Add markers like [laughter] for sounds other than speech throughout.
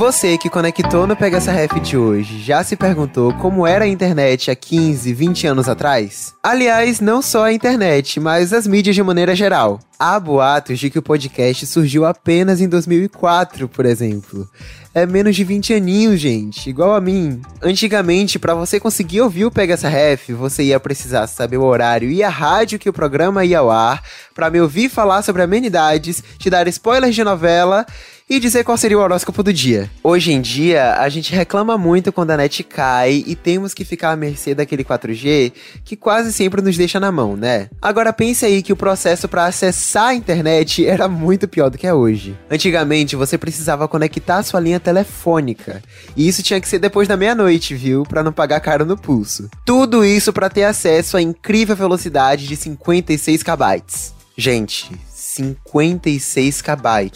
Você que conectou no Pega essa Ref de hoje, já se perguntou como era a internet há 15, 20 anos atrás? Aliás, não só a internet, mas as mídias de maneira geral. Há boatos de que o podcast surgiu apenas em 2004, por exemplo. É menos de 20 aninhos, gente, igual a mim. Antigamente, para você conseguir ouvir o Pega essa Ref, você ia precisar saber o horário e a rádio que o programa ia ao ar, para me ouvir falar sobre amenidades, te dar spoilers de novela e dizer qual seria o horóscopo do dia. Hoje em dia, a gente reclama muito quando a net cai e temos que ficar à mercê daquele 4G que quase sempre nos deixa na mão, né? Agora pense aí que o processo para acessar a internet era muito pior do que é hoje. Antigamente, você precisava conectar sua linha telefônica, e isso tinha que ser depois da meia-noite, viu? Para não pagar caro no pulso. Tudo isso para ter acesso à incrível velocidade de 56 KB. Gente, 56 KB.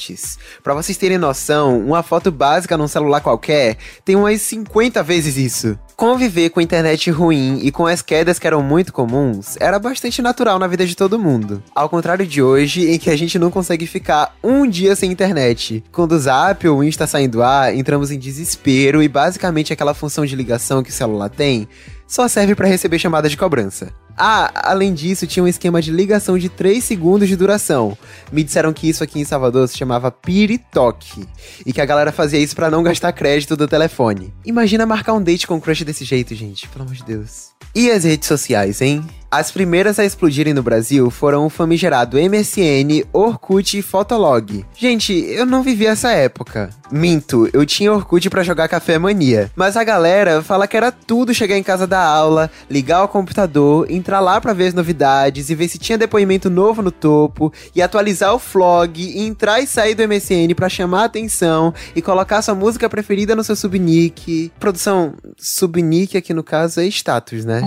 Para vocês terem noção, uma foto básica num celular qualquer tem umas 50 vezes isso. Conviver com internet ruim e com as quedas que eram muito comuns era bastante natural na vida de todo mundo. Ao contrário de hoje, em que a gente não consegue ficar um dia sem internet. Quando o Zap ou o Insta saem do ar, entramos em desespero e basicamente aquela função de ligação que o celular tem só serve para receber chamada de cobrança. Ah, além disso, tinha um esquema de ligação de 3 segundos de duração. Me disseram que isso aqui em Salvador se chamava piritoque. E que a galera fazia isso para não gastar crédito do telefone. Imagina marcar um date com um crush desse jeito, gente. Pelo amor de Deus. E as redes sociais, hein? As primeiras a explodirem no Brasil foram o famigerado MSN, Orkut e Fotolog. Gente, eu não vivi essa época. Minto, eu tinha Orkut para jogar Café Mania. Mas a galera fala que era tudo chegar em casa da aula, ligar o computador, entrar lá para ver as novidades e ver se tinha depoimento novo no topo, e atualizar o flog, e entrar e sair do MSN para chamar a atenção e colocar sua música preferida no seu subnick. Produção, subnick aqui no caso é status, né?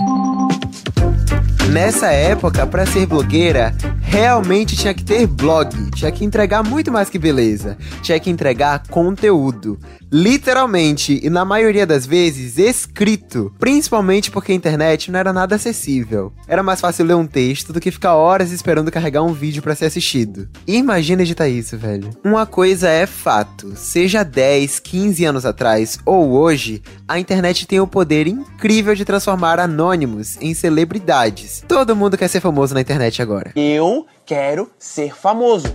Nessa época, para ser blogueira, realmente tinha que ter blog, tinha que entregar muito mais que beleza, tinha que entregar conteúdo. Literalmente, e na maioria das vezes, escrito. Principalmente porque a internet não era nada acessível. Era mais fácil ler um texto do que ficar horas esperando carregar um vídeo para ser assistido. Imagina editar isso, velho. Uma coisa é fato: seja 10, 15 anos atrás ou hoje, a internet tem o poder incrível de transformar anônimos em celebridades. Todo mundo quer ser famoso na internet agora. Eu quero ser famoso.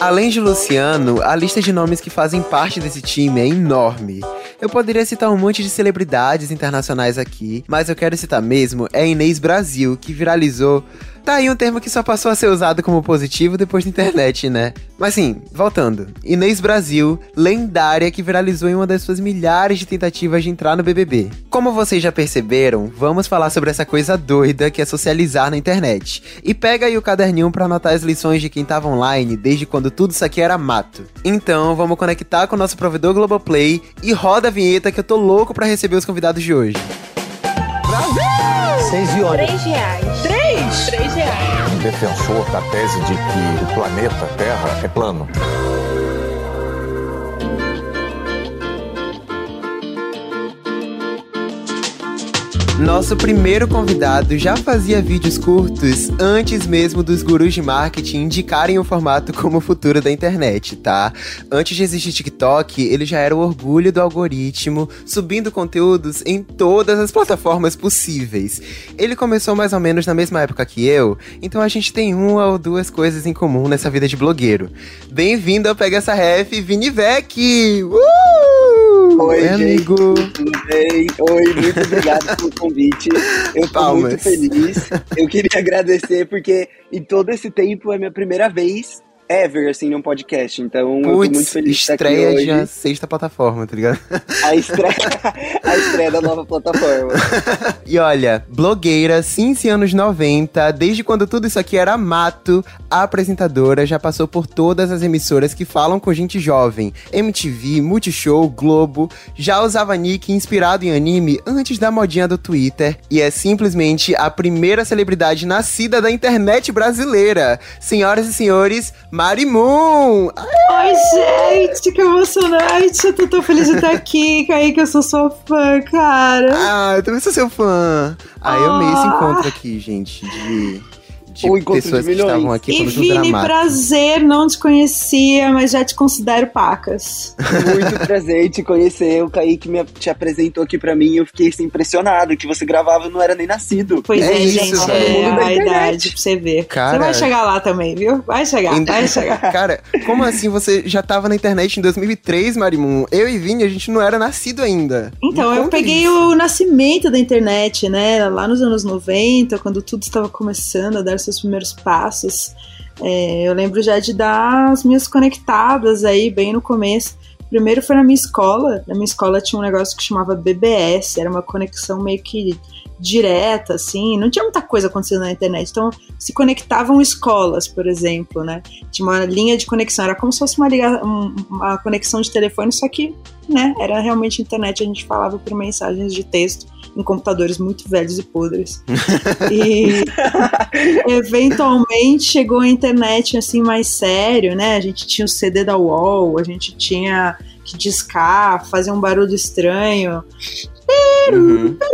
Além de Luciano, a lista de nomes que fazem parte desse time é enorme. Eu poderia citar um monte de celebridades internacionais aqui, mas eu quero citar mesmo é Inês Brasil, que viralizou Tá aí um termo que só passou a ser usado como positivo depois da internet, né? Mas sim, voltando. Inês Brasil, lendária que viralizou em uma das suas milhares de tentativas de entrar no BBB. Como vocês já perceberam, vamos falar sobre essa coisa doida que é socializar na internet. E pega aí o caderninho para anotar as lições de quem tava online desde quando tudo isso aqui era mato. Então, vamos conectar com o nosso provedor Globoplay e roda a vinheta que eu tô louco para receber os convidados de hoje. Brasil! Seis iones. Três reais. Reais. defensor da tese de que o planeta Terra é plano. Nosso primeiro convidado já fazia vídeos curtos antes mesmo dos gurus de marketing indicarem o formato como o futuro da internet, tá? Antes de existir TikTok, ele já era o orgulho do algoritmo, subindo conteúdos em todas as plataformas possíveis. Ele começou mais ou menos na mesma época que eu, então a gente tem uma ou duas coisas em comum nessa vida de blogueiro. Bem-vindo ao Pega Essa Ref, Vinivec! Uh! Oi, Oi, gente. amigo! Tudo bem? Oi, muito obrigado pelo convite. Eu tô Palmas. muito feliz. Eu queria agradecer porque em todo esse tempo é minha primeira vez ever, assim, num podcast. Então eu tô muito feliz de estar aqui estreia hoje. de a sexta plataforma, tá ligado? [laughs] A estreia, a estreia da nova plataforma. [laughs] E olha, blogueira, Cinci anos 90, desde quando tudo isso aqui era mato, a apresentadora já passou por todas as emissoras que falam com gente jovem. MTV, Multishow, Globo, já usava nick inspirado em anime antes da modinha do Twitter e é simplesmente a primeira celebridade nascida da internet brasileira. Senhoras e senhores, Mari Moon! Ai, gente, que emocionante. Eu tô tão feliz de estar aqui. Kaique, eu sou sua fã, cara. Ah, eu também sou seu fã. Ah, eu amei esse Ah. encontro aqui, gente, de, de O encontro pessoas de que estavam milhões. aqui E Vini, dramático. prazer, não te conhecia, mas já te considero pacas. Muito prazer te conhecer. O Kaique me, te apresentou aqui pra mim e eu fiquei assim, impressionado que você gravava e não era nem nascido. Pois É é, isso, gente, é da a idade pra você ver. Cara- Você vai chegar lá também, viu? Vai chegar, Ainda- vai chegar. [laughs] Cara, como assim você já tava na internet em 2003, Marimun? Eu e Vini, a gente não era nascido ainda. Então, eu peguei isso. o nascimento da internet, né? Lá nos anos 90, quando tudo estava começando a dar seus primeiros passos. É, eu lembro já de dar as minhas conectadas aí, bem no começo. Primeiro foi na minha escola. Na minha escola tinha um negócio que chamava BBS, era uma conexão meio que direta, assim. Não tinha muita coisa acontecendo na internet. Então, se conectavam escolas, por exemplo, né? Tinha uma linha de conexão. Era como se fosse uma, liga- um- uma conexão de telefone, só que né? Era realmente internet, a gente falava por mensagens de texto em computadores muito velhos e podres. e [laughs] eventualmente chegou a internet assim mais sério, né? A gente tinha o CD da UOL, a gente tinha que discar, fazer um barulho estranho. Uhum. [laughs]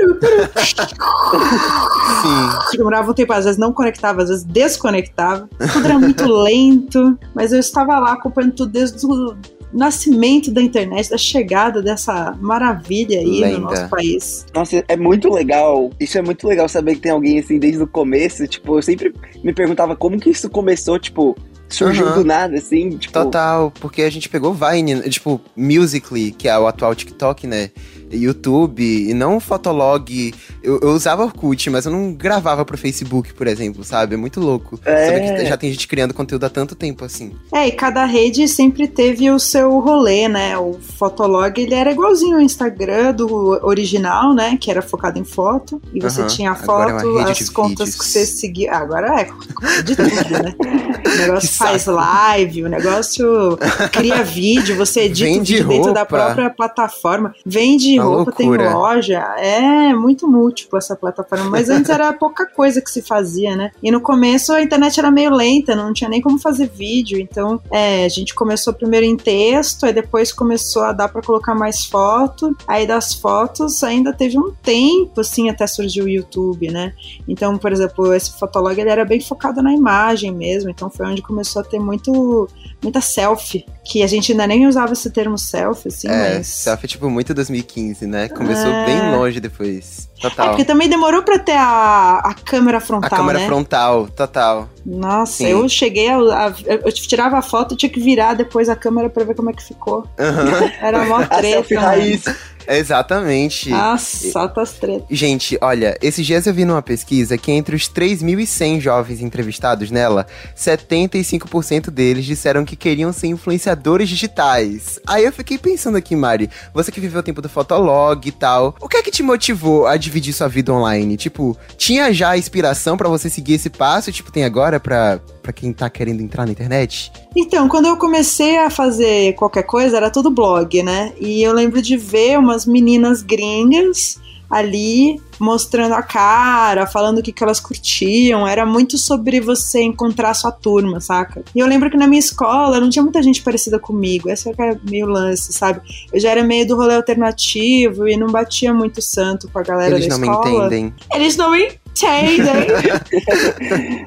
Sim. Demorava um tempo, às vezes não conectava, às vezes desconectava. Tudo era muito lento, mas eu estava lá acompanhando tudo desde o nascimento da internet, da chegada dessa maravilha aí Lenda. no nosso país. Nossa, é muito legal. Isso é muito legal saber que tem alguém assim desde o começo. Tipo, eu sempre me perguntava como que isso começou, tipo, surgiu Aham. do nada, assim, tipo. Total, porque a gente pegou Vine, tipo, Musically, que é o atual TikTok, né? YouTube, e não Fotolog. Eu, eu usava Orkut, mas eu não gravava pro Facebook, por exemplo, sabe? É muito louco. É. Que já tem gente criando conteúdo há tanto tempo assim. É, e cada rede sempre teve o seu rolê, né? O Fotolog, ele era igualzinho ao Instagram do original, né? Que era focado em foto. E você tinha a é foto, rede as contas vídeos. que você seguia. Ah, agora é de tudo, né? [laughs] O negócio faz live, o negócio cria vídeo, você edita o vídeo dentro da própria plataforma. Vende Uma roupa, tem loja. É muito múltiplo essa plataforma. Mas antes era [laughs] pouca coisa que se fazia, né? E no começo a internet era meio lenta, não tinha nem como fazer vídeo. Então é, a gente começou primeiro em texto, aí depois começou a dar pra colocar mais foto. Aí das fotos ainda teve um tempo, assim, até surgiu o YouTube, né? Então, por exemplo, esse fotolog ele era bem focado na imagem mesmo. Então foi onde começou a ter muito, muita selfie. Que a gente ainda nem usava esse termo selfie, assim, é, mas. selfie é tipo muito 2015, né? Começou É. bem longe depois. É, Total. porque também demorou pra ter a, a câmera a frontal, câmera né? frontal, total. Nossa, Sim. eu cheguei a, a- Eu tirava a foto e tinha que virar depois a câmera pra ver como é que ficou. Aham. [laughs] Era mó [laughs] A treta. selfie mano. raiz. Exatamente. Nossa, altas tretas. Gente, olha, esses dias eu vi numa pesquisa que entre os 3.100 jovens entrevistados nela, 75% deles disseram que queriam ser influenciadores digitais. Aí eu fiquei pensando aqui, Mari, você que viveu o tempo do Fotolog e tal, o que é que te motivou a dividir sua vida online? Tipo, tinha já inspiração pra você seguir esse passo, tipo, tem agora pra, pra quem tá querendo entrar na internet? Então, quando eu comecei a fazer qualquer coisa, era tudo blog, né? E eu lembro de ver umas meninas gringas ali mostrando a cara, falando o que, que elas curtiam. Era muito sobre você encontrar sua turma, saca? E eu lembro que na minha escola não tinha muita gente parecida comigo. Esse era meio lance, sabe? Eu já era meio do rolê alternativo e não batia muito santo com a galera Eles da não escola. me entendem. Eles não me entendem.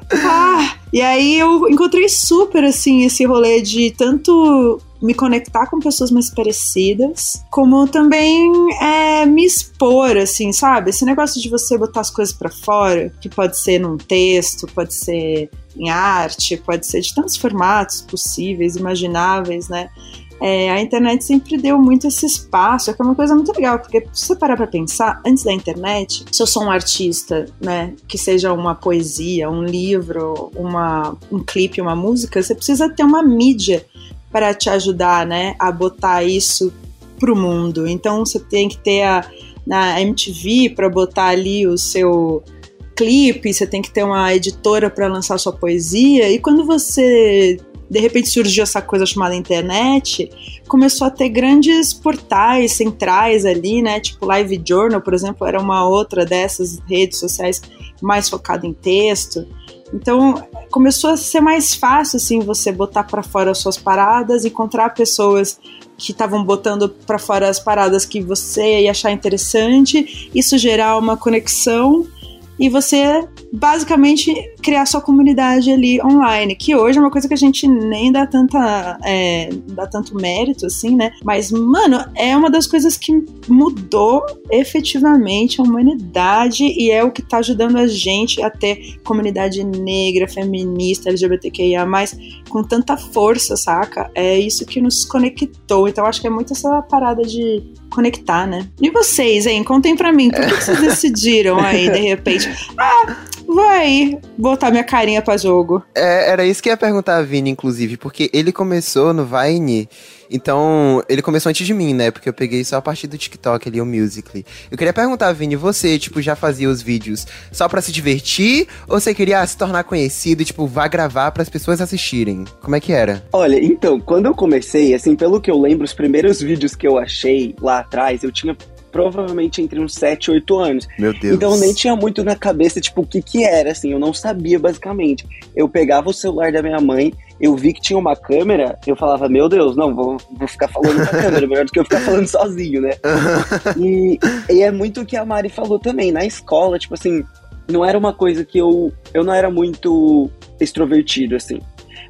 [laughs] ah, e aí eu encontrei super assim esse rolê de tanto me conectar com pessoas mais parecidas, como também é, me expor, assim, sabe? Esse negócio de você botar as coisas pra fora, que pode ser num texto, pode ser em arte, pode ser de tantos formatos possíveis, imagináveis, né? É, a internet sempre deu muito esse espaço, é que é uma coisa muito legal, porque se você parar pra pensar, antes da internet, se eu sou um artista, né, que seja uma poesia, um livro, uma, um clipe, uma música, você precisa ter uma mídia para te ajudar, né, a botar isso pro mundo. Então você tem que ter a na MTV para botar ali o seu clipe, você tem que ter uma editora para lançar sua poesia. E quando você de repente surgiu essa coisa chamada internet, começou a ter grandes portais centrais ali, né? Tipo Live Journal, por exemplo, era uma outra dessas redes sociais mais focada em texto. Então começou a ser mais fácil assim você botar para fora as suas paradas, encontrar pessoas que estavam botando para fora as paradas que você ia achar interessante, isso gerar uma conexão e você basicamente criar sua comunidade ali online, que hoje é uma coisa que a gente nem dá tanta é, dá tanto mérito assim, né? Mas mano, é uma das coisas que mudou efetivamente a humanidade e é o que tá ajudando a gente a ter comunidade negra, feminista, LGBTQIA+, com tanta força, saca? É isso que nos conectou. Então acho que é muito essa parada de conectar, né? E vocês, hein? Contem pra mim, por que vocês [laughs] decidiram aí, de repente? Ah, vou aí botar minha carinha pra jogo. É, era isso que eu ia perguntar a Vini, inclusive, porque ele começou no Vine, então ele começou antes de mim, né? Porque eu peguei só a partir do TikTok ali, o Musical.ly. Eu queria perguntar, Vini, você, tipo, já fazia os vídeos só pra se divertir? Ou você queria ah, se tornar conhecido e, tipo, vá gravar para as pessoas assistirem? Como é que era? Olha, então, quando eu comecei, assim, pelo que eu lembro, os primeiros vídeos que eu achei lá atrás, eu tinha provavelmente entre uns 7 e 8 anos. Meu Deus. Então eu nem tinha muito na cabeça, tipo, o que que era, assim, eu não sabia basicamente. Eu pegava o celular da minha mãe, eu vi que tinha uma câmera, eu falava, meu Deus, não, vou, vou ficar falando com a câmera, melhor do que eu ficar falando sozinho, né? [laughs] e, e é muito o que a Mari falou também, na escola, tipo assim, não era uma coisa que eu, eu não era muito extrovertido, assim.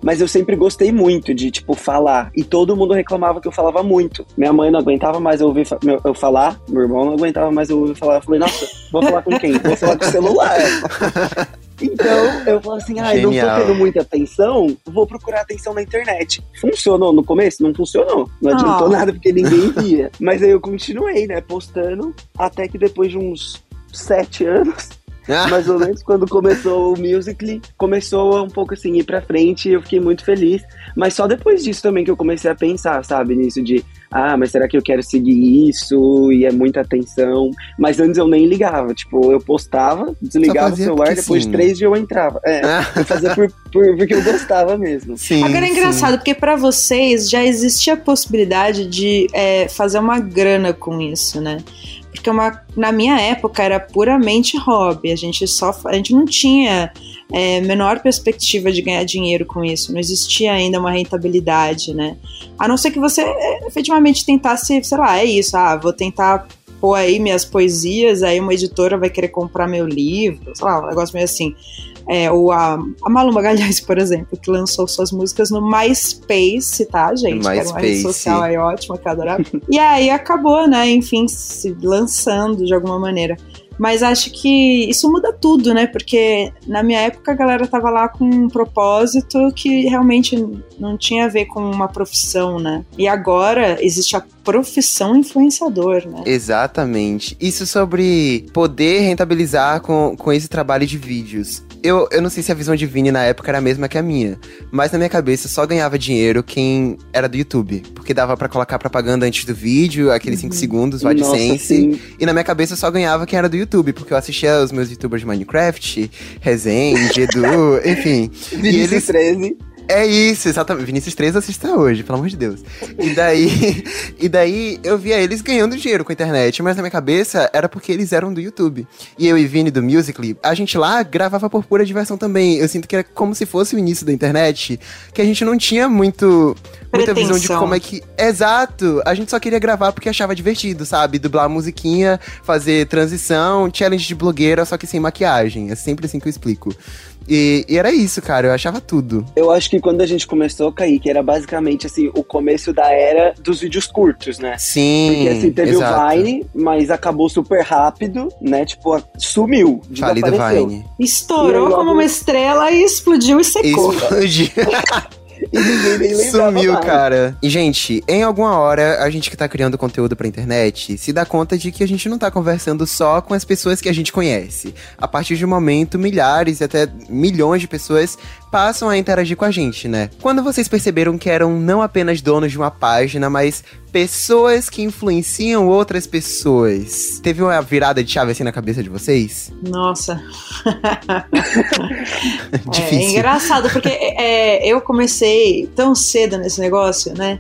Mas eu sempre gostei muito de, tipo, falar. E todo mundo reclamava que eu falava muito. Minha mãe não aguentava mais eu ouvir fa- meu- eu falar, meu irmão não aguentava mais eu ouvir falar. Eu falei, nossa, vou falar com quem? Vou falar com o celular. [laughs] Então, eu falo assim, ai, não tô tendo muita atenção, vou procurar atenção na internet. Funcionou no começo? Não funcionou. Não adiantou Ah. nada porque ninguém via. Mas aí eu continuei, né, postando, até que depois de uns sete anos, [laughs] mais ou menos, quando começou o Musical.ly, começou a um pouco assim, ir pra frente e eu fiquei muito feliz. Mas só depois disso também que eu comecei a pensar, sabe, nisso de, ah, mas será que eu quero seguir isso? E é muita atenção. Mas antes eu nem ligava, tipo, eu postava, desligava o celular, depois sim. de três dias eu entrava. É, [laughs] eu fazia por, por- porque eu gostava mesmo. Sim. Agora é sim. engraçado, porque pra vocês já existia a possibilidade de é, fazer uma grana com isso, né? Porque uma, na minha época era puramente hobby. A gente só a gente não tinha é, menor perspectiva de ganhar dinheiro com isso. Não existia ainda uma rentabilidade, né? A não ser que você é, efetivamente tentasse, sei lá, é isso. Ah, vou tentar pôr aí minhas poesias, aí uma editora vai querer comprar meu livro, sei lá, um negócio meio assim. É, ou a, a Malu Magalhães, por exemplo, que lançou suas músicas no MySpace, tá, gente? Que era uma rede MySpace. social aí ótima, que eu adorava. e aí acabou, né, enfim, se lançando de alguma maneira. Mas acho que isso muda tudo, né? Porque na minha época a galera tava lá com um propósito que realmente não tinha a ver com uma profissão, né? E agora existe a profissão influenciador, né? Exatamente. Isso sobre poder rentabilizar com, com esse trabalho de vídeos. Eu, eu não sei se a visão de Vini na época era a mesma que a minha, mas na minha cabeça só ganhava dinheiro quem era do YouTube. Porque dava pra colocar propaganda antes do vídeo, aqueles 5 segundos, o Uhum. Nossa, AdSense. sim. E na minha cabeça só ganhava quem era do YouTube, porque eu assistia os meus youtubers de Minecraft, Rezende, Edu, [laughs] enfim. Vinícius eles- 13. É isso, exatamente. Vinícius 3 assiste até hoje, pelo amor de Deus. E daí, [laughs] e daí eu via eles ganhando dinheiro com a internet, mas na minha cabeça era porque eles eram do YouTube. E eu e Vini do Musical.ly, a gente lá gravava por pura diversão também. Eu sinto que era como se fosse o início da internet, que a gente não tinha muito muita visão de como é que. Exato! A gente só queria gravar porque achava divertido, sabe? Dublar musiquinha, fazer transição, challenge de blogueira, só que sem maquiagem. É sempre assim que eu explico. E, e era isso, cara. Eu achava tudo. Eu acho que quando a gente começou, Kaique, era basicamente assim, o começo da era dos vídeos curtos, né? Sim. Porque assim, teve exato. o Vine, mas acabou super rápido, né? Tipo, sumiu, Falido. Vine. Estourou logo- como uma estrela e explodiu e secou. Explodiu. [laughs] E ninguém nem lembrava Sumiu, mais. cara. E, gente, em alguma hora, a gente que tá criando conteúdo pra internet se dá conta de que a gente não tá conversando só com as pessoas que a gente conhece. A partir de um momento, milhares e até milhões de pessoas passam a interagir com a gente, né? Quando vocês perceberam que eram não apenas donos de uma página, mas pessoas que influenciam outras pessoas, teve uma virada de chave assim na cabeça de vocês? Nossa. [laughs] É Difícil. engraçado, porque é, eu comecei tão cedo nesse negócio, né?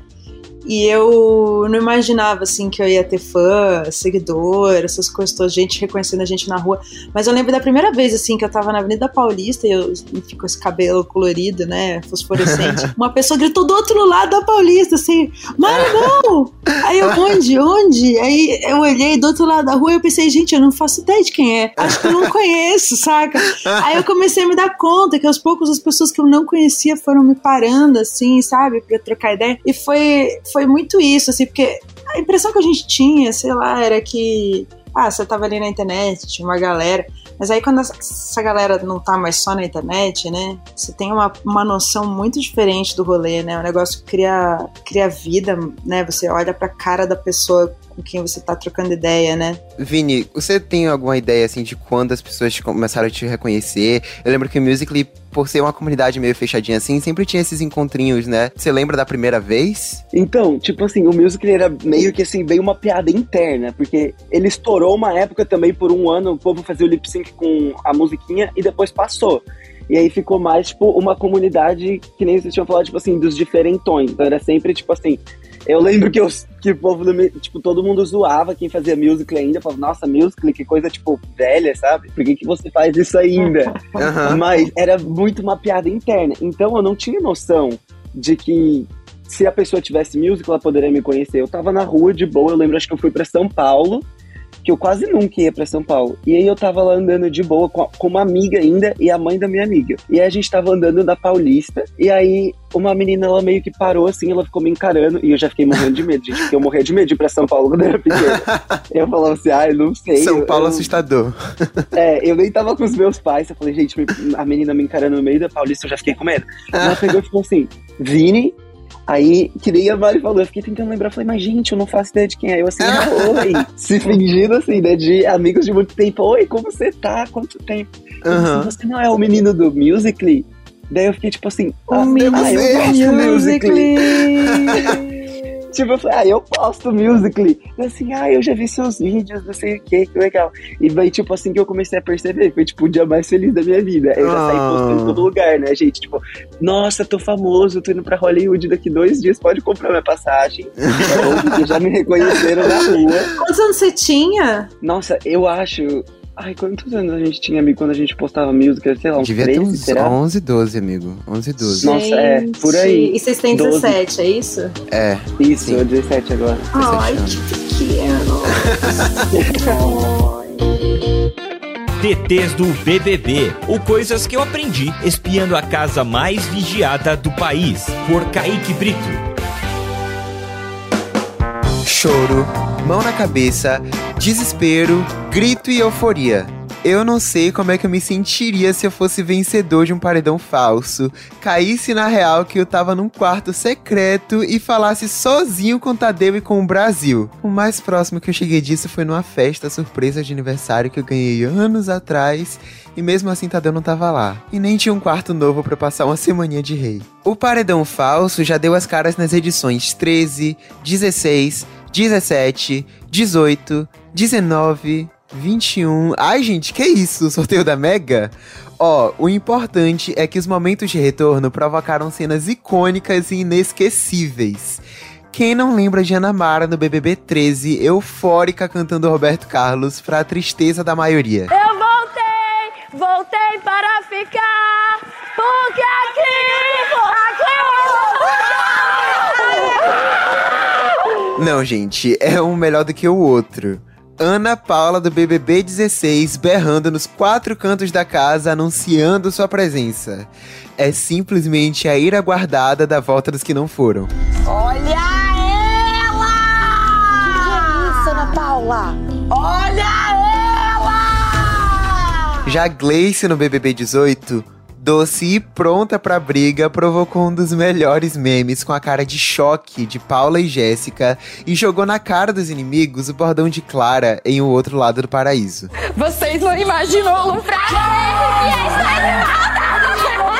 E eu não imaginava, assim, que eu ia ter fã, seguidor, essas coisas todas, gente reconhecendo a gente na rua. Mas eu lembro da primeira vez, assim, que eu tava na Avenida Paulista e eu enfim, com esse cabelo colorido, né, fosforescente. [laughs] Uma pessoa gritou do outro lado da Paulista, assim, Maranhão! Aí eu, onde? Onde? Aí eu olhei do outro lado da rua e eu pensei, gente, eu não faço ideia de quem é. Acho que eu não conheço, saca? Aí eu comecei a me dar conta que aos poucos as pessoas que eu não conhecia foram me parando, assim, sabe, pra trocar ideia. E foi, foi muito isso, assim, porque a impressão que a gente tinha, sei lá, era que ah, você tava ali na internet, tinha uma galera. Mas aí quando essa galera não tá mais só na internet, né? Você tem uma, uma noção muito diferente do rolê, né? O negócio cria, cria vida, né? Você olha pra cara da pessoa com quem você tá trocando ideia, né? Vini, você tem alguma ideia, assim, de quando as pessoas começaram a te reconhecer? Eu lembro que o Musical.ly, por ser uma comunidade meio fechadinha assim, sempre tinha esses encontrinhos, né? Você lembra da primeira vez? Então, tipo assim, o Musical.ly era meio que assim, bem uma piada interna, porque ele estourou uma época também por um ano, o povo fazia o lip sync com a musiquinha e depois passou. E aí ficou mais, tipo, uma comunidade que nem vocês tinham falado, tipo assim, dos diferentões. Então era sempre, tipo assim, eu lembro que, eu, que o povo, do, tipo, todo mundo zoava quem fazia musical ainda. Falava, nossa, musical, que coisa, tipo, velha, sabe? Por que, que você faz isso ainda? [laughs] Aham. Mas era muito uma piada interna. Então eu não tinha noção de que se a pessoa tivesse musical, ela poderia me conhecer. Eu tava na rua de boa, eu lembro, acho que eu fui pra São Paulo, que eu quase nunca ia pra São Paulo. E aí eu tava lá andando de boa com, a- com uma amiga ainda e a mãe da minha amiga. E aí a gente tava andando na Paulista, e aí uma menina, ela meio que parou assim, ela ficou me encarando, e eu já fiquei morrendo de medo, gente, porque eu morria de medo de ir pra São Paulo quando era pequena. [laughs] eu falava assim, ah, eu não sei. São Paulo eu, assustador. [laughs] é, eu nem tava com os meus pais. Eu falei, gente, a menina me encarando no meio da Paulista, eu já fiquei com medo. Ela pegou e falou assim: Vini. Aí, que nem a Mari falou, eu fiquei tentando lembrar. Falei, mas gente, eu não faço ideia de quem é. Eu assim, ah, oi. [laughs] Se fingindo assim, né? De amigos de muito tempo. Oi, como você tá? Quanto tempo? Assim, Aham. você não é o menino do Musical.ly? Daí eu fiquei tipo assim, O ah, menino ah, eu gosto do Musical.ly. [laughs] Tipo, eu falei, ah, eu posto Musical.ly. Assim, ah, eu já vi seus vídeos, não sei o que, que legal. E daí, tipo, assim que eu comecei a perceber, foi, tipo, o dia mais feliz da minha vida. Eu já saí Ah. postando em todo lugar, né, gente? Tipo, nossa, tô famoso, tô indo pra Hollywood daqui dois dias, pode comprar minha passagem. [laughs] Já me reconheceram na rua. Quantos anos você tinha? Nossa, eu acho... Ai, quantos anos a gente tinha, amigo, quando a gente postava musical? Sei lá, uns Devia ter 13, uns será? 11, 12, amigo. 11, 12. Nossa, é, por aí. E vocês têm 12. 17, é isso? É. Isso, Sim. eu 17 agora. Ai, que pequeno. [laughs] TTs do BBB, ou coisas que eu aprendi espiando a casa mais vigiada do país, por Kaique Brito. Choro, mão na cabeça, desespero, grito e euforia. Eu não sei como é que eu me sentiria se eu fosse vencedor de um paredão falso, caísse na real que eu tava num quarto secreto e falasse sozinho com Tadeu e com o Brasil. O mais próximo que eu cheguei disso foi numa festa surpresa de aniversário que eu ganhei anos atrás e mesmo assim Tadeu não tava lá. E nem tinha um quarto novo pra passar uma semaninha de rei. O paredão falso já deu as caras nas edições 13, 16, 17, 18, 19, 21. Ai, gente, que isso? Sorteio da Mega? Ó, o importante é que os momentos de retorno provocaram cenas icônicas e inesquecíveis. Quem não lembra de Ana Mara no BBB 13, eufórica cantando Roberto Carlos, pra tristeza da maioria? Eu voltei, voltei para ficar, porque aqui, Não, gente, é um melhor do que o outro. Ana Paula do BBB 16 berrando nos quatro cantos da casa anunciando sua presença. É simplesmente a ira guardada da volta dos que não foram. olha ela! Que isso, Ana Paula? Olha ela! Já Gleice no BBB 18, doce e pronta pra briga, provocou um dos melhores memes com a cara de choque de Paula e Jéssica e jogou na cara dos inimigos o bordão de Clara em O Outro Lado do Paraíso. Vocês não imaginam o lugar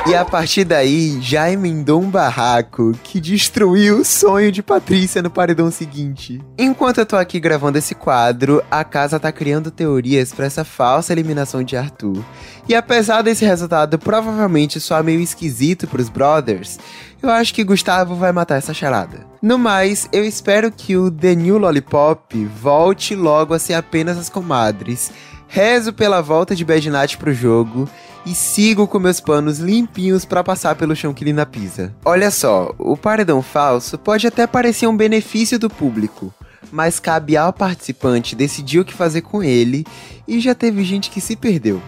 E a partir daí, já emendou um barraco que destruiu o sonho de Patrícia no paredão seguinte. Enquanto eu tô aqui gravando esse quadro, a casa tá criando teorias para essa falsa eliminação de Arthur. E apesar desse resultado provavelmente soar meio esquisito pros brothers, eu acho que Gustavo vai matar essa charada. No mais, eu espero que o The New Lollipop volte logo a ser apenas as comadres. Rezo pela volta de Bad Night pro jogo e sigo com meus panos limpinhos para passar pelo chão que Lina pisa. Olha só, o paredão falso pode até parecer um benefício do público, mas cabe ao participante decidir o que fazer com ele e já teve gente que se perdeu.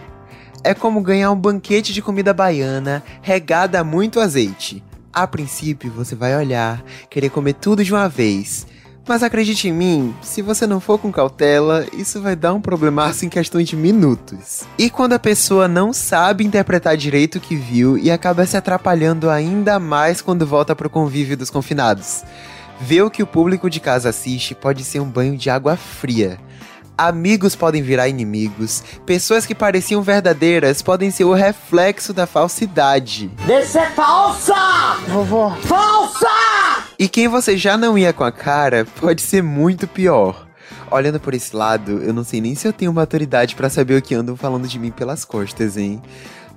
É como ganhar um banquete de comida baiana regada a muito azeite. A princípio, você vai olhar, querer comer tudo de uma vez, mas acredite em mim, se você não for com cautela, isso vai dar um problemaço [laughs] em questão de minutos. E quando a pessoa não sabe interpretar direito o que viu e acaba se atrapalhando ainda mais quando volta pro convívio dos confinados. Ver o que o público de casa assiste pode ser um banho de água fria. Amigos podem virar inimigos, pessoas que pareciam verdadeiras podem ser o reflexo da falsidade. Deixa é falsa! Vovô. Falsa! E quem você já não ia com a cara pode ser muito pior. Olhando por esse lado, eu não sei nem se eu tenho maturidade para saber o que andam falando de mim pelas costas, hein?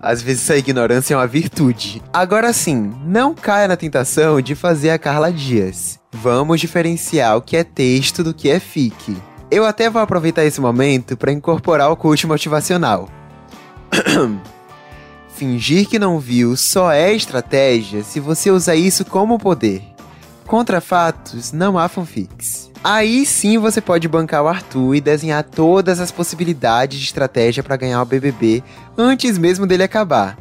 Às vezes essa ignorância é uma virtude. Agora sim, não caia na tentação de fazer a Carla Dias. Vamos diferenciar o que é texto do que é fique. Eu até vou aproveitar esse momento para incorporar o coach motivacional. [coughs] Fingir que não viu só é estratégia se você usar isso como poder. Contra fatos, não há fanfics. Aí sim você pode bancar o Arthur e desenhar todas as possibilidades de estratégia para ganhar o BBB antes mesmo dele acabar.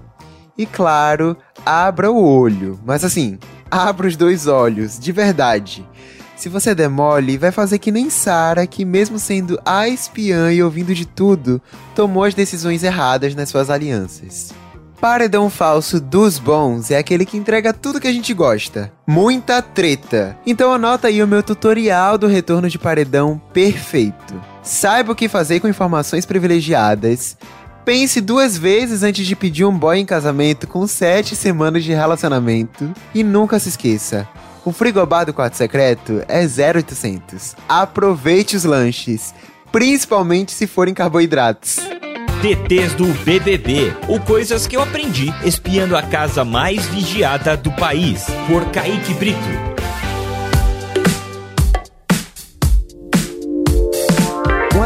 E claro, abra o olho, mas assim, abra os dois olhos, de verdade. Se você der mole, vai fazer que nem Sara, que mesmo sendo a espiã e ouvindo de tudo, tomou as decisões erradas nas suas alianças. Paredão falso dos bons é aquele que entrega tudo que a gente gosta. Muita treta. Então anota aí o meu tutorial do retorno de paredão perfeito. Saiba o que fazer com informações privilegiadas. Pense duas vezes antes de pedir um boy em casamento com sete semanas de relacionamento. E nunca se esqueça, o frigobar do quarto secreto é 0800. Aproveite os lanches, principalmente se forem carboidratos. TTs do BBB, o Coisas que eu aprendi espiando a casa mais vigiada do país, por Kaique Brito.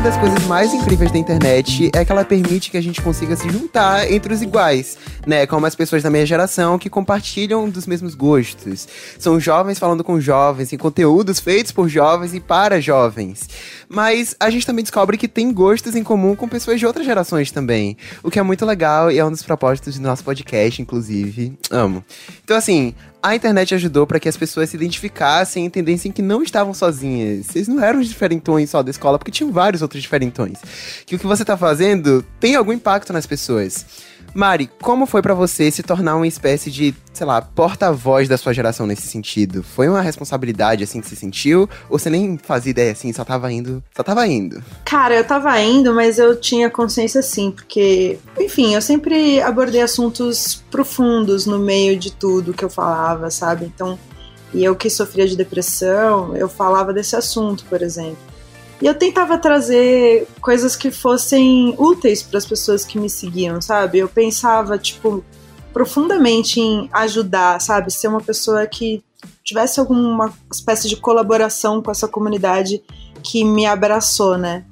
Uma das coisas mais incríveis da internet é que ela permite que a gente consiga se juntar entre os iguais, né? Como as pessoas da minha geração que compartilham dos mesmos gostos. São jovens falando com jovens, em conteúdos feitos por jovens e para jovens. Mas a gente também descobre que tem gostos em comum com pessoas de outras gerações também. O que é muito legal e é um dos propósitos do nosso podcast, inclusive. Amo. Então, assim, a internet ajudou para que as pessoas se identificassem e entendessem que não estavam sozinhas. Vocês não eram os diferentões só da escola, porque tinham vários outros diferentões. Que o que você tá fazendo tem algum impacto nas pessoas. Mari, como foi para você se tornar uma espécie de, sei lá, porta-voz da sua geração nesse sentido? Foi uma responsabilidade assim que você sentiu? Ou você nem fazia ideia assim, só tava indo, só tava indo? Cara, eu tava indo, mas eu tinha consciência sim, porque, enfim, eu sempre abordei assuntos profundos no meio de tudo que eu falava, sabe? Então, e eu que sofria de depressão, eu falava desse assunto, por exemplo. E eu tentava trazer coisas que fossem úteis para as pessoas que me seguiam, sabe? Eu pensava, tipo, profundamente em ajudar, sabe? Ser uma pessoa que tivesse alguma espécie de colaboração com essa comunidade que me abraçou, né?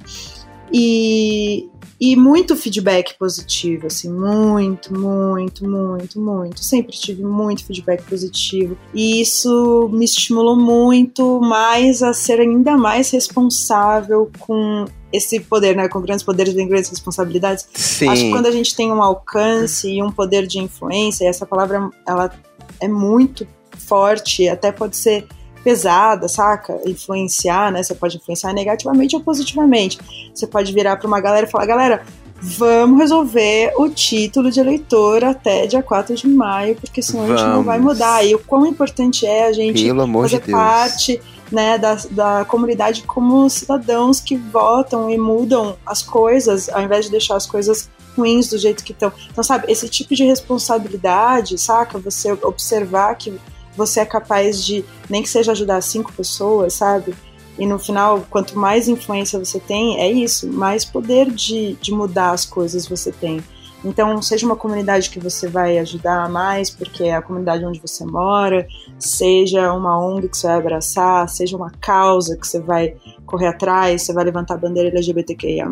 E, e muito feedback positivo, assim, muito, muito, muito, muito. Sempre tive muito feedback positivo. E isso me estimulou muito mais a ser ainda mais responsável com esse poder, né? Com grandes poderes vem grandes responsabilidades. Sim. Acho que quando a gente tem um alcance e um poder de influência, e essa palavra ela é muito forte, até pode ser pesada, saca? Influenciar, né? Você pode influenciar negativamente ou positivamente. Você pode virar para uma galera e falar: galera, vamos resolver o título de eleitor até dia 4 de maio, porque senão a gente não vai Vamos. mudar. E o quão importante é a gente fazer de parte né, da, da comunidade como cidadãos que votam e mudam as coisas, ao invés de deixar as coisas ruins do jeito que estão. Então, sabe, esse tipo de responsabilidade, saca? Você observar que você é capaz de, nem que seja ajudar cinco pessoas, sabe? E no final, quanto mais influência você tem, é isso, mais poder de, de mudar as coisas você tem. Então, seja uma comunidade que você vai ajudar mais, porque é a comunidade onde você mora, seja uma ONG que você vai abraçar, seja uma causa que você vai correr atrás, você vai levantar a bandeira LGBTQIA,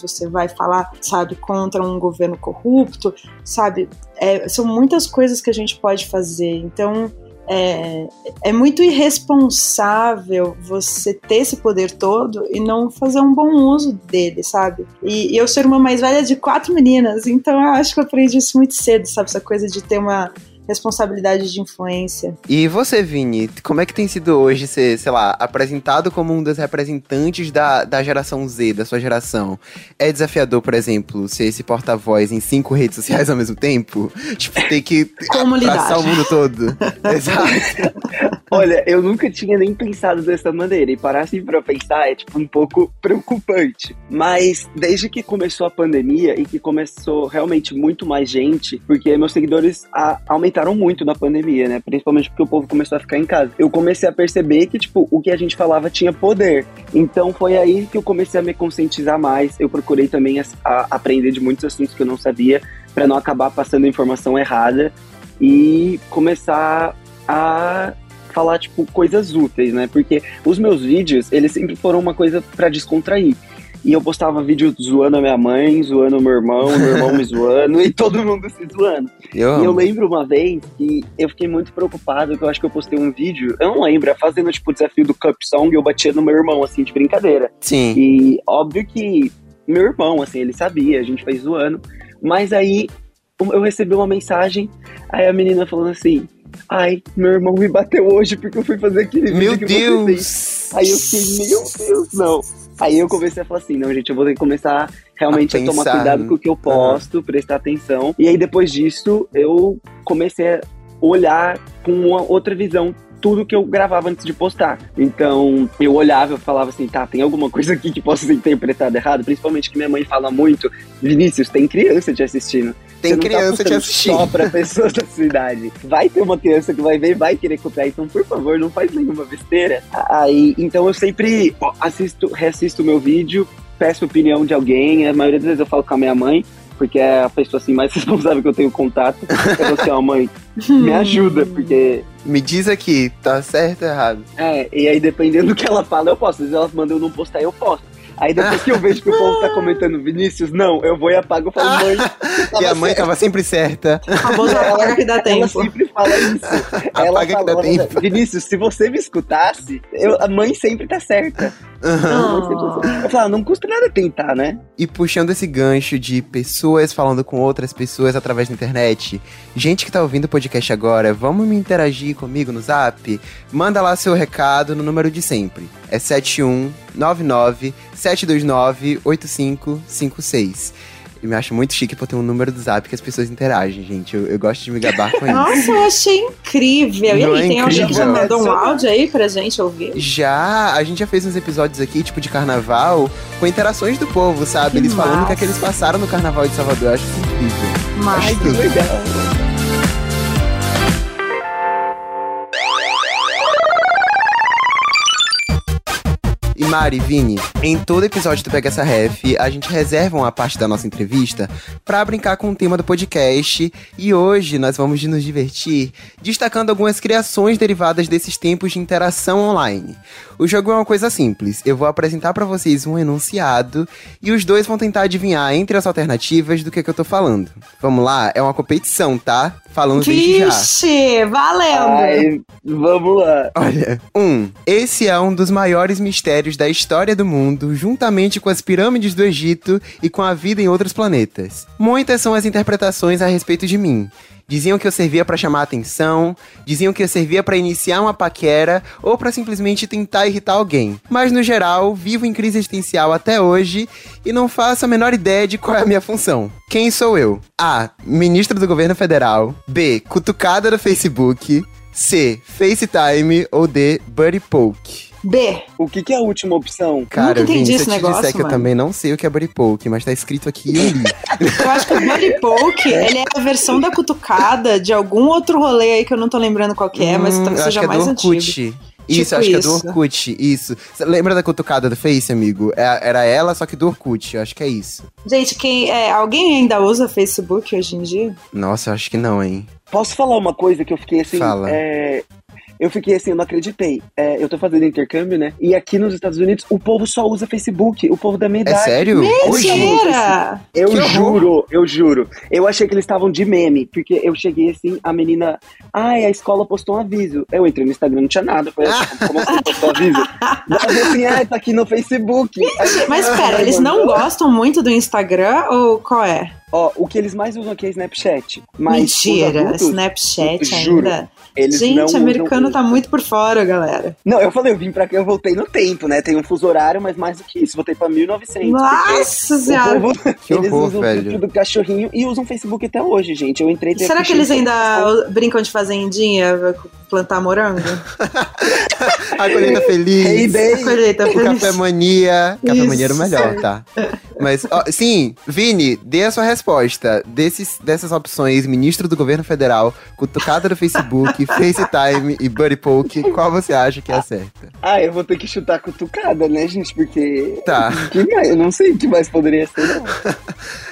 você vai falar, sabe, contra um governo corrupto, sabe? É, são muitas coisas que a gente pode fazer. Então, é, é muito irresponsável você ter esse poder todo e não fazer um bom uso dele, sabe? E, e eu sou irmã mais velha de quatro meninas, então eu acho que eu aprendi isso muito cedo, sabe? Essa coisa de ter uma responsabilidade de influência. E você, Vini, como é que tem sido hoje ser, sei lá, apresentado como um dos representantes da, da geração Z, da sua geração? É desafiador, por exemplo, ser esse porta-voz em cinco redes sociais ao mesmo tempo? [laughs] Tipo, ter que Como o mundo todo. [laughs] Exato. Olha, eu nunca tinha nem pensado dessa maneira. E parar assim pra pensar é, tipo, um pouco preocupante. Mas desde que começou a pandemia e que começou realmente muito mais gente, porque meus seguidores a, aumentaram muito na pandemia, né? Principalmente porque o povo começou a ficar em casa. Eu comecei a perceber que, tipo, o que a gente falava tinha poder. Então foi aí que eu comecei a me conscientizar mais. Eu procurei também a, a aprender de muitos assuntos que eu não sabia, para não acabar passando informação errada e começar a falar, tipo, coisas úteis, né? Porque os meus vídeos, eles sempre foram uma coisa para descontrair. E eu postava vídeo zoando a minha mãe, zoando o meu irmão, meu irmão me [laughs] zoando e todo mundo se zoando. Eu E eu lembro uma vez que eu fiquei muito preocupado, que eu acho que eu postei um vídeo, eu não lembro, é fazendo tipo o desafio do Cup Song, eu batia no meu irmão, assim, de brincadeira. Sim. E óbvio que meu irmão, assim, ele sabia, a gente fez zoando, mas aí eu recebi uma mensagem, aí a menina falando assim, ai, meu irmão me bateu hoje porque eu fui fazer aquele Meu vídeo fez. Deus! Aí eu fiquei, meu Deus, não. Aí eu comecei a falar assim, não, gente, eu vou ter que começar realmente A a, tomar cuidado com o que eu posto, prestar atenção. E aí depois disso, eu comecei a olhar com uma outra visão tudo que eu gravava antes de postar. Então, eu olhava, eu falava assim, tá, tem alguma coisa aqui que possa ser interpretada errado, principalmente que minha mãe fala muito, Vinícius, tem criança te assistindo. Tem tá criança te postando assistindo. Só pra pessoas da sua idade. Vai ter uma criança que vai ver e vai querer copiar. Então, por favor, não faz nenhuma besteira. Aí, então eu sempre assisto, reassisto o meu vídeo, peço opinião de alguém. A maioria das vezes eu falo com a minha mãe, porque é a pessoa assim mais [laughs] responsável que eu tenho contato. Eu falo assim, ó, mãe, [laughs] me ajuda, porque. Me diz aqui, tá certo ou errado? É, e aí dependendo do que ela fala, eu posto. Às vezes ela manda eu não postar, eu posto. Aí depois que eu vejo que o povo tá comentando Vinícius, não, eu vou e apago e falo, mãe. [laughs] e a mãe tava sempre certa. Famoso apaga que dá Ela tempo. sempre fala isso. [laughs] Ela Apaga que fala, dá ela fala, tempo. Vinícius, se você me escutasse, eu- a mãe sempre tá certa. Aham. A mãe sempre tá certa. Eu falo, não custa nada tentar, né? E puxando esse gancho de pessoas falando com outras pessoas através da internet, gente que tá ouvindo o podcast agora, vamos me interagir comigo no zap? Manda lá seu recado no número de sempre. É 7199 729 8556. E me acho muito chique por ter um número do zap que as pessoas interagem, gente. Eu, eu gosto de me gabar com isso. Nossa, eu achei incrível. E aí, é tem alguém que já incrível? mandou um áudio aí pra gente ouvir? Já, a gente já fez uns episódios aqui, tipo de carnaval, com interações do povo, sabe? Que Eles falando o que, é massa. que eles passaram no carnaval de Salvador. Eu acho isso incrível. Mas Acho tudo. Legal. Mari, Vini, em todo episódio do Pega Essa Ref, a gente reserva uma parte da nossa entrevista pra brincar com o tema do podcast. E hoje nós vamos nos divertir destacando algumas criações derivadas desses tempos de interação online. O jogo é uma coisa simples. Eu vou apresentar pra vocês um enunciado e os dois vão tentar adivinhar entre as alternativas do que, que eu tô falando. Vamos lá? É uma competição, tá? Falando desde já. Vixe, valendo! Ai, vamos lá. Olha, um. Esse é um dos maiores mistérios da história do mundo, juntamente com as pirâmides do Egito e com a vida em outros planetas. Muitas são as interpretações a respeito de mim. Diziam que eu servia pra chamar atenção, diziam que eu servia pra iniciar uma paquera ou pra simplesmente tentar irritar alguém. Mas no geral, vivo em crise existencial até hoje e não faço a menor ideia de qual é a minha função. Quem sou eu? A. Ministro do governo federal. B. Cutucada do Facebook. C. FaceTime ou D. Buddy Poke. B. O que, que é a última opção? Cara, entendi Vini, se eu esse te negócio, disser que eu mano. também não sei o que é Buddy Poke, mas tá escrito aqui e eu li. Eu acho que o Buddy Poke, ele é a versão da cutucada de algum outro rolê aí que eu não tô lembrando qual que é, mas Hum, talvez acho seja que é mais do antigo. Orkut. Isso, Tipo acho que é do isso. Orkut, isso. Você lembra da cutucada do Face, amigo? É- Era ela, só que do Orkut, eu acho que é isso. Gente, quem é, alguém ainda usa Facebook hoje em dia? Nossa, eu acho que não, hein? Posso falar uma coisa que eu fiquei assim. Fala. é, Eu fiquei assim, eu não acreditei. É, eu tô fazendo intercâmbio, né? E aqui nos Estados Unidos, o povo só usa Facebook. O povo da minha É idade. sério? Hoje? Mentira! Eu Que horror. juro, eu juro. Eu achei que eles estavam de meme, porque eu cheguei assim, a menina. Ai, a escola postou um aviso. Eu entrei no Instagram, não tinha nada. Falei, como assim postou aviso? [laughs] Ela falou assim, ai, tá aqui no Facebook. Mas pera, eles não gostam muito do Instagram ou qual é? Ó, o que eles mais usam aqui é Snapchat. Mas Mentira, adultos, Snapchat juro, ainda. Eles Gente, americano tá muito por fora, galera. Não, eu falei, eu vim pra cá, eu voltei no tempo, né? Tem um fuso horário, mas mais do que isso, voltei pra 1900. porque Nossa senhora. povo, Que eles horror, usam o velho. filtro do cachorrinho e usam Facebook até hoje, gente. Eu entrei Será que eles ainda brincam de fazendinha, plantar morango? [laughs] A colheita feliz. Hey, baby. Colheita feliz. Café Mania. Café Isso. Mania era o melhor, tá? Mas, ó, sim, Vini, dê a sua resposta. Desses, dessas opções, ministro do governo federal, cutucada do Facebook, [laughs] FaceTime e Buddy Poke, qual você acha que é a certa? Ah, eu vou ter que chutar a cutucada, né, gente? Porque. Tá. Mais? Eu não sei o que mais poderia ser, não. [laughs]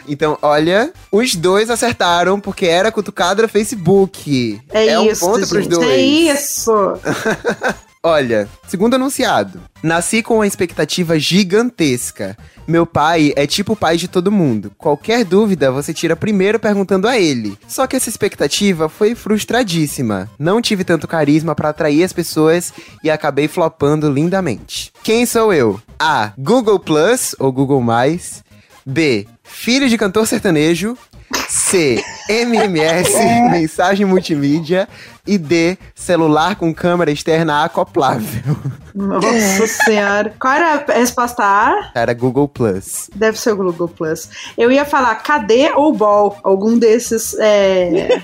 Então, olha, os dois acertaram porque era cutucada do Facebook. É, um isso, ponto gente. pros dois. É isso. [laughs] Olha, segundo anunciado, nasci com uma expectativa gigantesca. Meu pai é tipo o pai de todo mundo. Qualquer dúvida você tira primeiro perguntando a ele. Só que essa expectativa foi frustradíssima. Não tive tanto carisma pra atrair as pessoas e acabei flopando lindamente. Quem sou eu? A. Google Plus ou Google Mais. B. Filho de cantor sertanejo. C. MMS, mensagem multimídia. E D. Celular com câmera externa acoplável. Nossa senhora. Qual era a resposta A? Era Google Plus. Deve ser o Google Plus. Eu ia falar cadê ou Ball? Algum desses. É...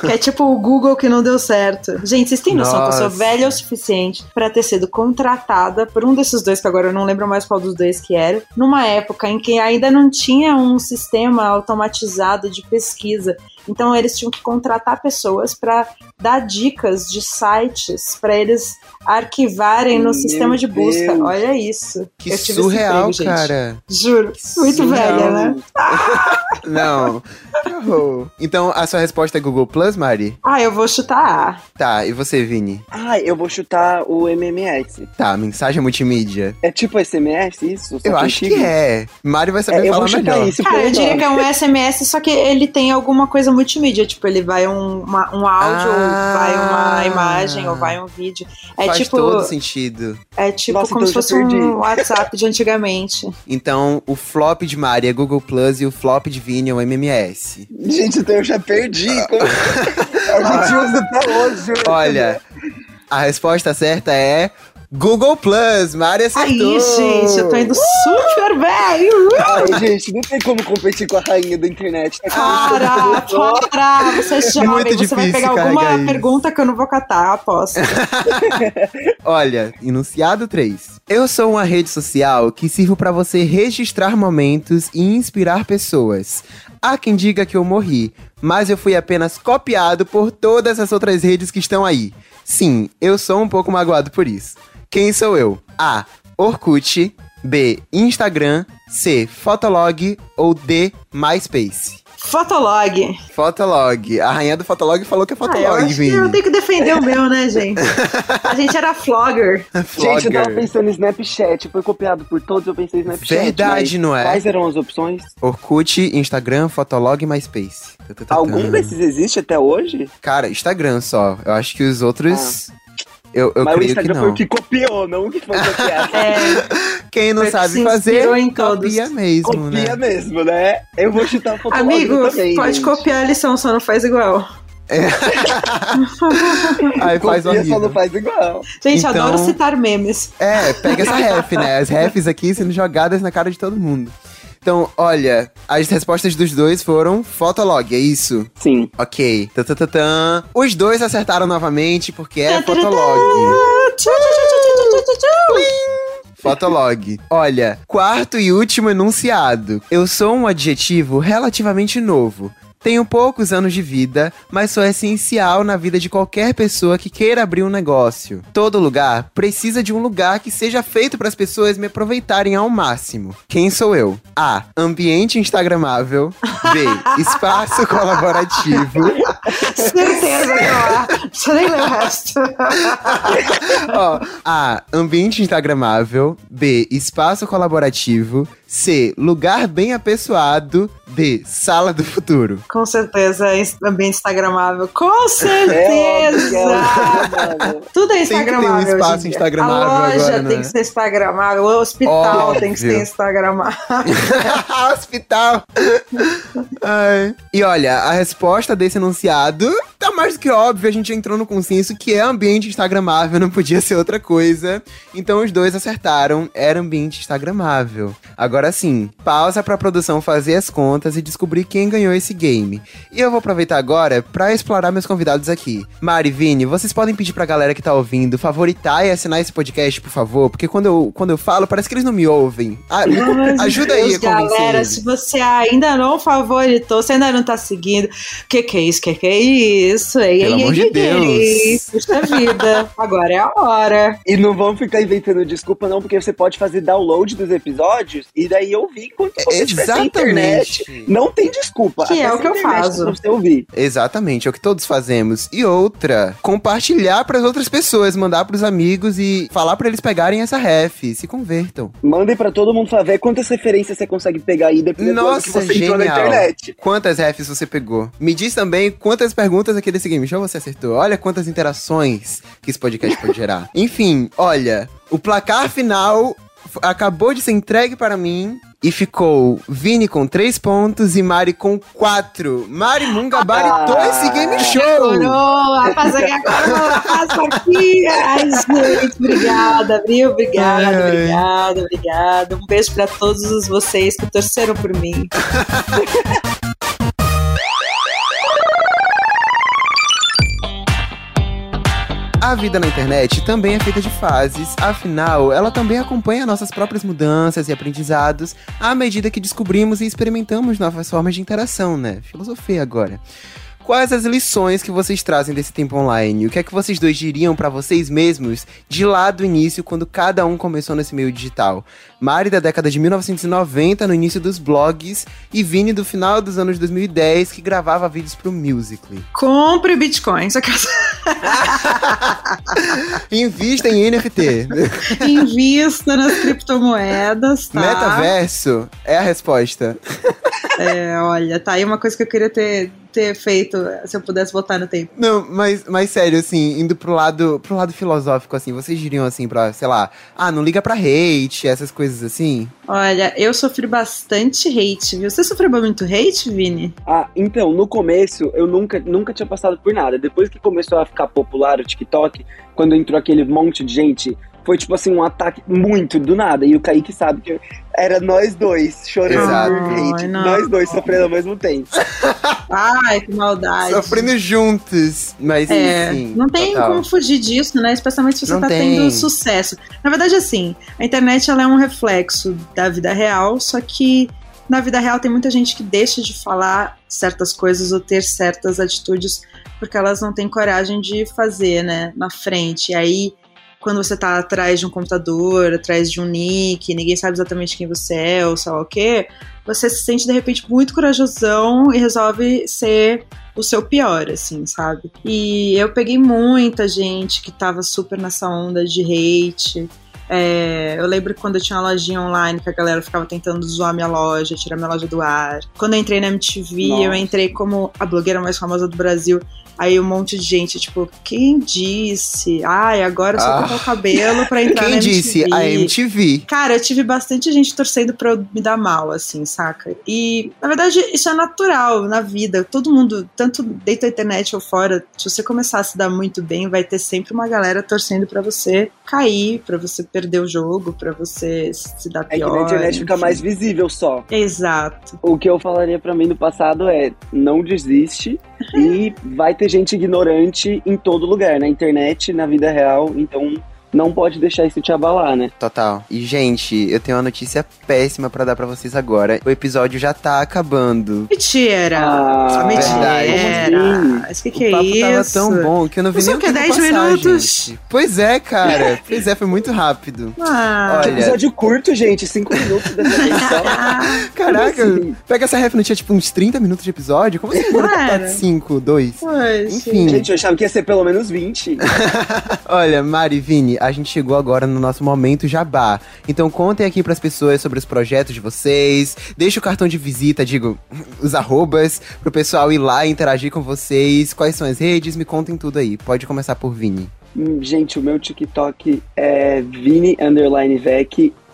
que é tipo o Google que não deu certo. Gente, vocês têm noção que eu sou Nossa. velha o suficiente pra ter sido contratada por um desses dois, que agora eu não lembro mais qual dos dois que era, numa época em que ainda não tinha um sistema automatizado de pesquisa. Então eles tinham que contratar pessoas pra dar dicas de sites pra eles arquivarem no Meu sistema de busca. Deus. Olha isso. Que Eu tive esse surreal, emprego, gente. cara. Juro. Muito surreal. velha, né? [laughs] Não. Então, a sua resposta é Google Plus, Mari? Ah, eu vou chutar A. Tá, e você, Vini? Ah, eu vou chutar o MMS. Tá, mensagem multimídia. É tipo SMS, isso? Só Eu acho que é. Mari vai saber É, eu falar melhor. isso Cara, eu diria que é um SMS, só que ele tem alguma coisa multimídia. Tipo, ele vai um, uma- um áudio, Ah. ou vai uma imagem, ou vai um vídeo. É Faz tipo, todo sentido. é tipo Nossa, como então se fosse perdi. um WhatsApp de antigamente. [laughs] Então, o flop de Mari é Google Plus e o flop de Vini é o MMS. Gente, então eu já perdi. Como... [laughs] a gente usa até hoje. Olha, a resposta certa é Google Plus. Mari acertou. Aí, gente, eu tô indo super bem. Uh! Ai, gente, não tem como competir com a rainha da internet. Tá Para, para, você [laughs] é jovem, Muito você vai difícil pegar alguma isso. pergunta que eu não vou catar, aposto. [laughs] Olha, enunciado 3. Eu sou uma rede social que sirvo pra você registrar momentos e inspirar pessoas. Há quem diga que eu morri, mas eu fui apenas copiado por todas as outras redes que estão aí. Sim, eu sou um pouco magoado por isso. Quem sou eu? A. Orkut. B. Instagram. C. Fotolog. Ou D. MySpace. Fotolog. Fotolog. A rainha do Fotolog falou que é Ah, eu Fotolog, acho que Vini. eu tenho que defender o meu, né, gente? [laughs] A gente era flogger. Gente, eu tava Flogger. pensando em Snapchat. Foi copiado por todos, eu pensei em Snapchat. Verdade, não é? Quais eram as opções? Orkut, Instagram, Fotolog e MySpace. Algum desses existe até hoje? Cara, Instagram só. Eu acho que os outros. Eu, eu mas o creio que Instagram não. foi o que copiou, não o que foi copiado. [laughs] É, Quem não foi sabe fazer, em todos. copia mesmo, Copia né? mesmo, né? Eu vou chutar fotolog amigo, também. pode gente. copiar a lição, só não faz igual. [laughs] Aí faz Copia, só horrível. não faz igual. Gente, Então- adoro citar memes. É, pega essa ref, né? As refs aqui sendo jogadas na cara de todo mundo. Então, olha, as respostas dos dois foram Fotolog, é isso? Sim. Ok. Tatatã. Os dois acertaram novamente porque é. Fotolog. Fotolog. Olha, quarto e último enunciado. Eu sou um adjetivo relativamente novo. Tenho poucos anos de vida, mas sou essencial na vida de qualquer pessoa que queira abrir um negócio. Todo lugar precisa de um lugar que seja feito para as pessoas me aproveitarem ao máximo. Quem sou eu? A. Ambiente instagramável. B. [laughs] Espaço colaborativo. Certeza que. Você nem o resto. [laughs] Ó, A. Ambiente instagramável. B. Espaço colaborativo. C. Lugar bem apessoado. D. Sala do futuro. Com certeza, é ambiente instagramável. Com É certeza! óbvio, mano. Tudo é Tem que ter um instagramável. espaço instagramável A loja agora, tem né? que ser instagramável. O hospital tem que Óbvio. ser instagramável. [laughs] Hospital. Ai. E olha, a resposta desse enunciado tá mais do que óbvio. A gente entrou no consenso que é ambiente instagramável, não podia ser outra coisa. Então os dois acertaram, era ambiente instagramável. Agora sim, pausa pra produção fazer as contas e descobrir quem ganhou esse game. E eu vou aproveitar agora pra explorar meus convidados aqui. Mari, Vini, vocês podem pedir pra galera que tá ouvindo favoritar e assinar esse podcast, por favor? Porque quando eu, quando eu falo, parece que eles não me ouvem. Ah, me- [laughs] ajuda aí a Deus, convencer galera, eles. se você ainda não favoritou, você ainda não tá seguindo, que que é isso, que que é isso? Ei, Pelo ei, amor ei, de ei, Deus. ei, Puxa vida, [laughs] agora é a hora. E não vamos ficar inventando desculpa, não, porque você pode fazer download dos episódios e daí ouvir quando você sem internet. Exatamente. Não tem desculpa. Que é o que eu faço. Pra você ouvir. Exatamente, é o que todos fazemos. E outra, compartilhar pras outras pessoas, mandar pros amigos e falar pra eles pegarem essa ref, se convertam. Mandem pra todo mundo pra ver quantas referências você consegue pegar aí do Nossa, que você entrou na genial. internet. Quantas refs você pegou? Me diz também quantas perguntas aqui desse game show você acertou. Olha quantas interações que esse podcast pode gerar. [laughs] Enfim, olha, o placar final acabou de ser entregue para mim e ficou Vini com 3 pontos e Mari com 4. Mari Moon gabaritou Ah, esse game show! Coroa, passa aqui agora, passa aqui. Ai, gente, obrigada, viu? Obrigada, Ai, ai. obrigada, obrigada. Um beijo pra todos os vocês que torceram por mim. [laughs] A vida na internet também é feita de fases, afinal, ela também acompanha nossas próprias mudanças e aprendizados à medida que descobrimos e experimentamos novas formas de interação, né? Filosofia agora. Quais as lições que vocês trazem desse tempo online? O que é que vocês dois diriam pra vocês mesmos de lá do início, quando cada um começou nesse meio digital? Mari da década de 1990, no início dos blogs, e Vini do final dos anos 2010, que gravava vídeos pro Musical.ly. Compre bitcoins. [laughs] Invista em NFT. [laughs] Invista nas criptomoedas, tá? Metaverso é a resposta. [laughs] É, olha, tá aí uma coisa que eu queria ter, ter feito se eu pudesse voltar no tempo. Não, mas, mas sério, assim, indo pro lado, pro lado filosófico, assim, vocês diriam assim pra, sei lá, ah, não liga pra hate, essas coisas assim? Olha, eu sofri bastante hate, viu? Você sofreu muito hate, Vini? Ah, então, no começo eu nunca, nunca tinha passado por nada. Depois que começou a ficar popular o TikTok, quando entrou aquele monte de gente, foi tipo assim, um ataque muito do nada. E o Kaique sabe que era nós dois chorando por hate. Nós dois sofrendo ao mesmo tempo. [laughs] Ai, que maldade. Sofrendo juntos. Mas É, enfim. não tem total. como fugir disso, né? Especialmente se você Não tá tem. tendo sucesso. Na verdade, assim, a internet ela é um reflexo da vida real, só que na vida real tem muita gente que deixa de falar certas coisas ou ter certas atitudes porque elas não têm coragem de fazer, né? Na frente. E aí, quando você tá atrás de um computador, atrás de um nick, ninguém sabe exatamente quem você é ou sei lá o quê, você se sente de repente muito corajosão e resolve ser o seu pior, assim, sabe? E eu peguei muita gente que tava super nessa onda de hate. É, eu lembro quando eu tinha uma lojinha online que a galera ficava tentando zoar minha loja, tirar minha loja do ar. Quando eu entrei na MTV, eu Nossa. entrei como a blogueira mais famosa do Brasil. Aí um monte de gente, tipo, quem disse? Ai, agora eu só Ah. cortar o cabelo pra entrar Quem na disse? MTV. A MTV. Cara, eu tive bastante gente torcendo pra eu me dar mal, assim, saca? E, na verdade, isso é natural na vida. Todo mundo, tanto dentro da internet ou fora, se você começar a se dar muito bem, vai ter sempre uma galera torcendo pra você cair, pra você perder o jogo, pra você se dar É que pior. na internet fica enfim. mais visível só. Exato. O que eu falaria pra mim no passado é não desiste e vai ter gente ignorante em todo lugar, na internet, na vida real, então não pode deixar isso te abalar, né? Total. E, gente, eu tenho uma notícia péssima pra dar pra vocês agora. O episódio já tá acabando. Mentira! Ah. Mentira! Mas que que o papo é tava isso? tão bom que eu não vi nem o que, tempo 10 passar, minutos? gente. Pois é, cara. [laughs] pois é, foi muito rápido. Ah, Que Olha. episódio curto, gente. Cinco minutos dessa vez só. [laughs] Caraca, assim? pega essa ref, não tinha tipo uns 30 minutos de episódio? Como assim Cara. 5, 2? poxa. Enfim. Gente, eu achava que ia ser pelo menos 20. [laughs] Olha, Mari Vini, a gente chegou agora no nosso momento jabá. Então contem aqui pras pessoas sobre os projetos de vocês. Deixa o cartão de visita, digo, [laughs] os arrobas, pro pessoal ir lá interagir com vocês. Quais são as redes? Me contem tudo aí. Pode começar por Vini. Hum, Gente, o meu TikTok é Vini Underline.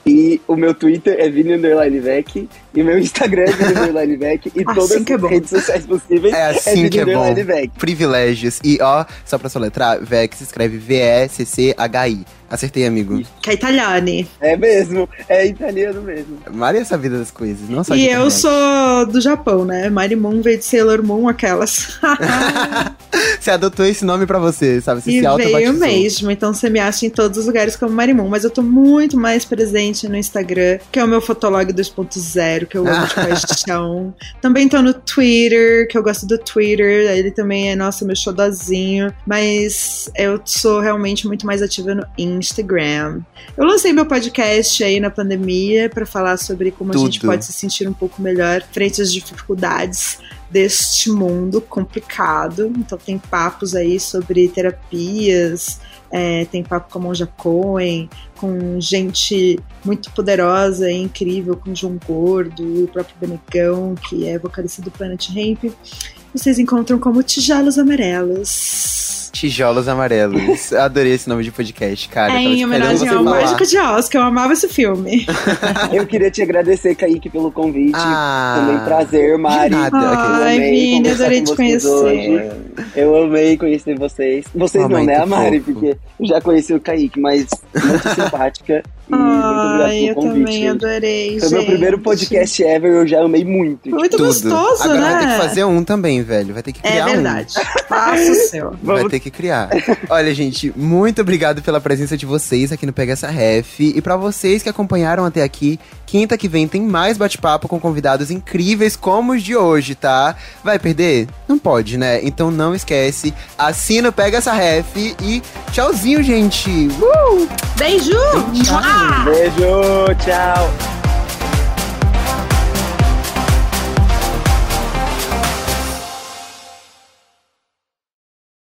E o meu Twitter é Vini Underline Vec. E o meu Instagram é Vini Underline Vec. E [laughs] Assim todas que é as redes sociais possíveis É assim Vini que é bom. Vec. Privilégios. E ó, só pra soletrar, Vex se escreve V-E-C-C-H-I. Acertei, amigo. Que é italiane. É mesmo, é italiano mesmo. Mari é essa vida das coisas, não só E eu internet. sou do Japão, né? Mari Moon veio de Sailor Moon, aquelas. [laughs] Você adotou esse nome pra você, sabe? Você e se auto veio mesmo, então você me acha em todos os lugares como Marimun, mas eu tô muito mais presente no Instagram, que é o meu Fotolog 2.0, que eu amo de [laughs] paixão. Também tô no Twitter, que eu gosto do Twitter, ele também é, nossa, meu xodozinho, mas eu sou realmente muito mais ativa no Instagram. Eu lancei meu podcast aí na pandemia pra falar sobre como a gente Tudo. pode se sentir um pouco melhor frente às dificuldades deste mundo complicado. Então tem papos aí sobre terapias, é, tem papo com a Monja Cohen, com gente muito poderosa e incrível, com o João Gordo, o próprio Benegão, que é vocalista do Planet Ramp. Vocês encontram como Tijolos Amarelos. Tijolos Amarelos. Eu adorei esse nome de podcast, cara. é em homenagem ao falar. Mágico de Oz, que eu amava esse filme. [laughs] Eu queria te agradecer, Kaique, pelo convite. Ah, Também prazer, Mari. de nada. Ai, amei Vini, adorei te conhecer. hoje. Eu amei conhecer vocês. Vocês Oh, não, né, a Mari? fofo. Porque eu já conheci o Kaique, mas muito [laughs] simpática. E Ai, eu convite. também adorei, Foi meu gente. primeiro podcast ever, eu já amei muito. Muito Tudo. gostoso, Agora né? vai ter que fazer um também, velho. Vai ter que É criar um. verdade. Faça o seu. Vai ter que criar. [laughs] Olha, gente, muito obrigado pela presença de vocês aqui no Pega Essa Ref. E pra vocês que acompanharam até aqui, quinta que vem tem mais bate-papo com convidados incríveis como os de hoje, tá? Vai perder? Não pode, né? Então não esquece, assina o Pega Essa Ref e tchauzinho, gente! Uh! Beijo! Tchau. Beijo, tchau.